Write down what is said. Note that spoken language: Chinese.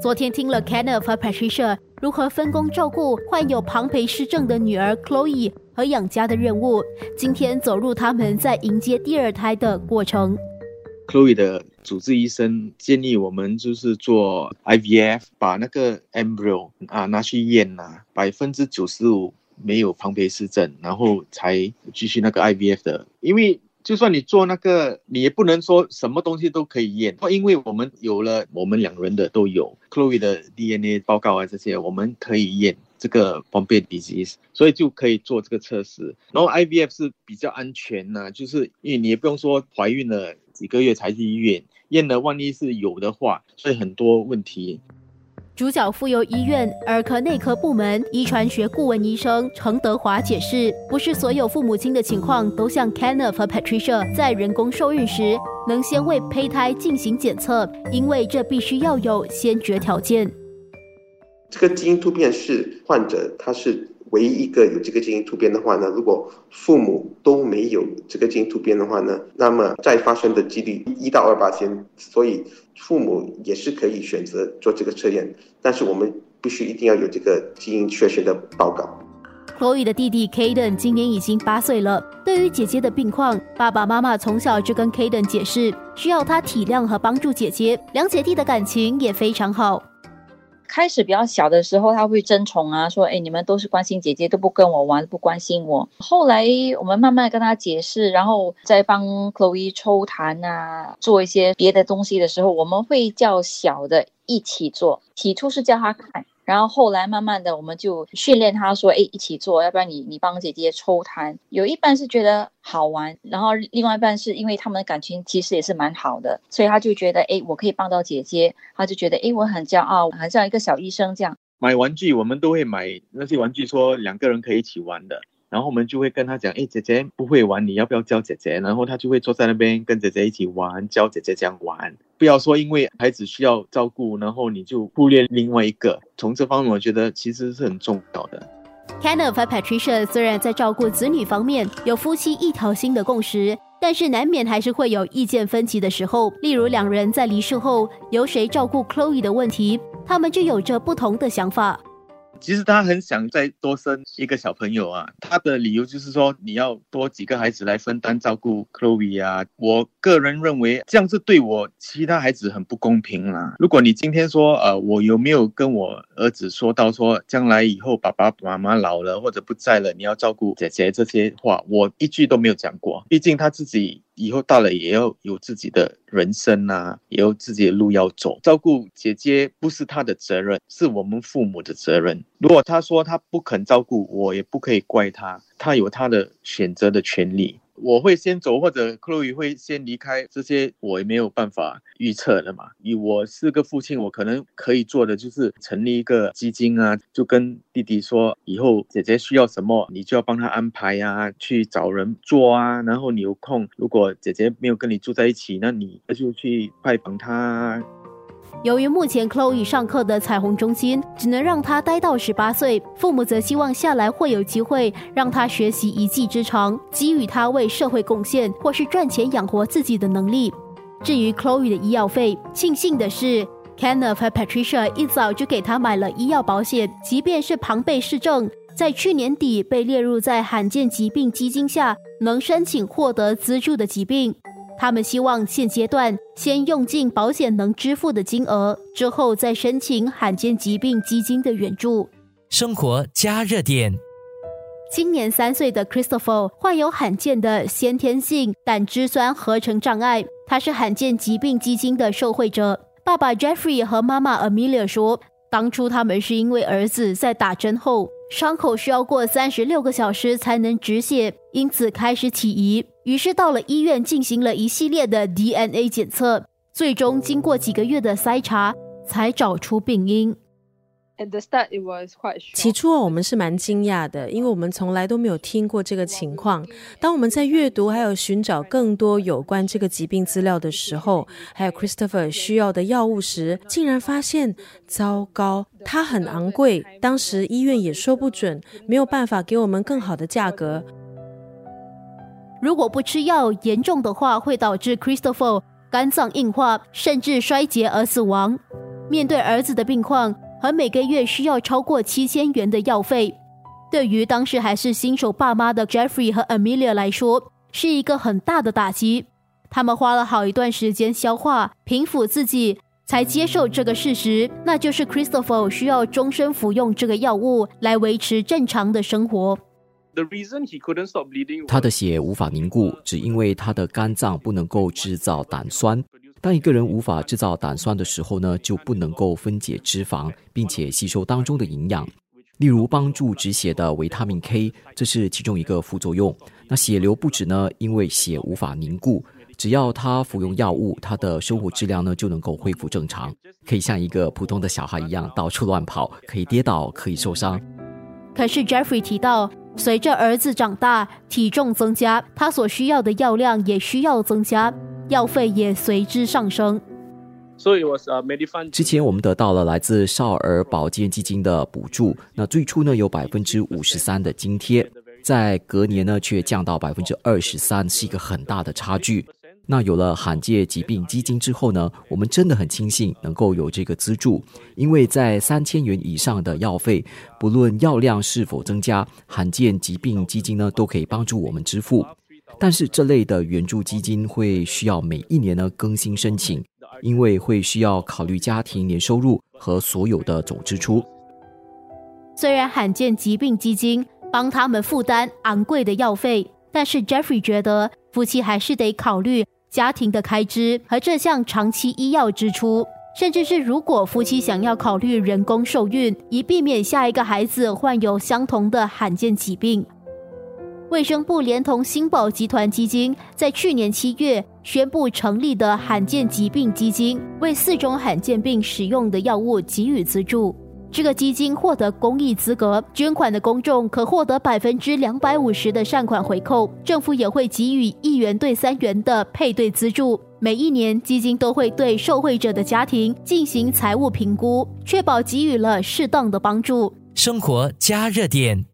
昨天听了 Kenneth 和 Patricia 如何分工照顾患有庞培氏症的女儿 Chloe 和养家的任务，今天走入他们在迎接第二胎的过程。Chloe 的主治医生建议我们就是做 IVF，把那个 embryo 啊拿去验呐，百分之九十五没有庞培氏症，然后才继续那个 IVF 的。因为就算你做那个，你也不能说什么东西都可以验，因为我们有了我们两人的都有 Chloe 的 DNA 报告啊这些，我们可以验这个 Pompe disease，所以就可以做这个测试。然后 IVF 是比较安全呐，就是因为你也不用说怀孕了。几个月才去医院验了，万一是有的话，所以很多问题。主角妇幼医院儿科内科部门遗传学顾问医生程德华解释，不是所有父母亲的情况都像 Kenneth 和 Patricia 在人工受孕时能先为胚胎进行检测，因为这必须要有先决条件。这个基因突变是患者他是。唯一一个有这个基因突变的话呢，如果父母都没有这个基因突变的话呢，那么再发生的几率一到二八千，所以父母也是可以选择做这个测验，但是我们必须一定要有这个基因缺陷的报告。罗宇的弟弟 Kaden 今年已经八岁了，对于姐姐的病况，爸爸妈妈从小就跟 Kaden 解释，需要他体谅和帮助姐姐，两姐弟的感情也非常好。开始比较小的时候，他会争宠啊，说：“哎，你们都是关心姐姐，都不跟我玩，不关心我。”后来我们慢慢跟他解释，然后再帮 Chloe 抽痰啊，做一些别的东西的时候，我们会叫小的一起做。起初是叫他看。然后后来慢慢的，我们就训练他说：“哎，一起做，要不然你你帮姐姐抽痰。”有一半是觉得好玩，然后另外一半是因为他们的感情其实也是蛮好的，所以他就觉得：“哎，我可以帮到姐姐。”他就觉得：“哎，我很骄傲，很像一个小医生这样。”买玩具，我们都会买那些玩具，说两个人可以一起玩的。然后我们就会跟他讲，哎，姐姐不会玩，你要不要教姐姐？然后他就会坐在那边跟姐姐一起玩，教姐姐这样玩。不要说因为孩子需要照顾，然后你就忽略另外一个。从这方面，我觉得其实是很重要的。Kenneth 和 Patricia 虽然在照顾子女方面有夫妻一条心的共识，但是难免还是会有意见分歧的时候。例如两人在离世后由谁照顾 Chloe 的问题，他们就有着不同的想法。其实他很想再多生一个小朋友啊，他的理由就是说你要多几个孩子来分担照顾 Chloe 啊。我个人认为这样是对我其他孩子很不公平啦。如果你今天说呃，我有没有跟我儿子说到说将来以后爸爸妈妈老了或者不在了，你要照顾姐姐这些话，我一句都没有讲过。毕竟他自己。以后大了也要有自己的人生呐，也有自己的路要走。照顾姐姐不是她的责任，是我们父母的责任。如果她说她不肯照顾，我也不可以怪她，她有她的选择的权利。我会先走，或者 Chloe 会先离开，这些我也没有办法预测的嘛。以我是个父亲，我可能可以做的就是成立一个基金啊，就跟弟弟说，以后姐姐需要什么，你就要帮她安排呀，去找人做啊。然后你有空，如果姐姐没有跟你住在一起，那你就去拜访她。由于目前 Chloe 上课的彩虹中心只能让她待到十八岁，父母则希望下来会有机会让她学习一技之长，给予她为社会贡献或是赚钱养活自己的能力。至于 Chloe 的医药费，庆幸的是，Kenneth 和 Patricia 一早就给她买了医药保险，即便是庞贝氏症，在去年底被列入在罕见疾病基金下能申请获得资助的疾病。他们希望现阶段先用尽保险能支付的金额，之后再申请罕见疾病基金的援助。生活加热点。今年三岁的 Christopher 患有罕见的先天性胆汁酸合成障碍，他是罕见疾病基金的受惠者。爸爸 Jeffrey 和妈妈 Amelia 说，当初他们是因为儿子在打针后。伤口需要过三十六个小时才能止血，因此开始起疑。于是到了医院进行了一系列的 DNA 检测，最终经过几个月的筛查，才找出病因。起初我们是蛮惊讶的，因为我们从来都没有听过这个情况。当我们在阅读还有寻找更多有关这个疾病资料的时候，还有 Christopher 需要的药物时，竟然发现糟糕，它很昂贵。当时医院也说不准，没有办法给我们更好的价格。如果不吃药，严重的话会导致 Christopher。肝脏硬化，甚至衰竭而死亡。面对儿子的病况和每个月需要超过七千元的药费，对于当时还是新手爸妈的 Jeffrey 和 Amelia 来说，是一个很大的打击。他们花了好一段时间消化、平复自己，才接受这个事实，那就是 Christopher 需要终身服用这个药物来维持正常的生活。他的血无法凝固，只因为他的肝脏不能够制造胆酸。当一个人无法制造胆酸的时候呢，就不能够分解脂肪，并且吸收当中的营养，例如帮助止血的维他命 K，这是其中一个副作用。那血流不止呢，因为血无法凝固。只要他服用药物，他的生活质量呢就能够恢复正常，可以像一个普通的小孩一样到处乱跑，可以跌倒，可以受伤。可是 Jeffrey 提到，随着儿子长大，体重增加，他所需要的药量也需要增加，药费也随之上升。所以我是 Medifund。之前我们得到了来自少儿保健基金的补助，那最初呢有百分之五十三的津贴，在隔年呢却降到百分之二十三，是一个很大的差距。那有了罕见疾病基金之后呢，我们真的很庆幸能够有这个资助，因为在三千元以上的药费，不论药量是否增加，罕见疾病基金呢都可以帮助我们支付。但是这类的援助基金会需要每一年呢更新申请，因为会需要考虑家庭年收入和所有的总支出。虽然罕见疾病基金帮他们负担昂贵的药费，但是 Jeffrey 觉得夫妻还是得考虑。家庭的开支和这项长期医药支出，甚至是如果夫妻想要考虑人工受孕，以避免下一个孩子患有相同的罕见疾病，卫生部连同新宝集团基金在去年七月宣布成立的罕见疾病基金，为四种罕见病使用的药物给予资助。这个基金获得公益资格，捐款的公众可获得百分之两百五十的善款回扣。政府也会给予一元兑三元的配对资助。每一年，基金都会对受惠者的家庭进行财务评估，确保给予了适当的帮助。生活加热点。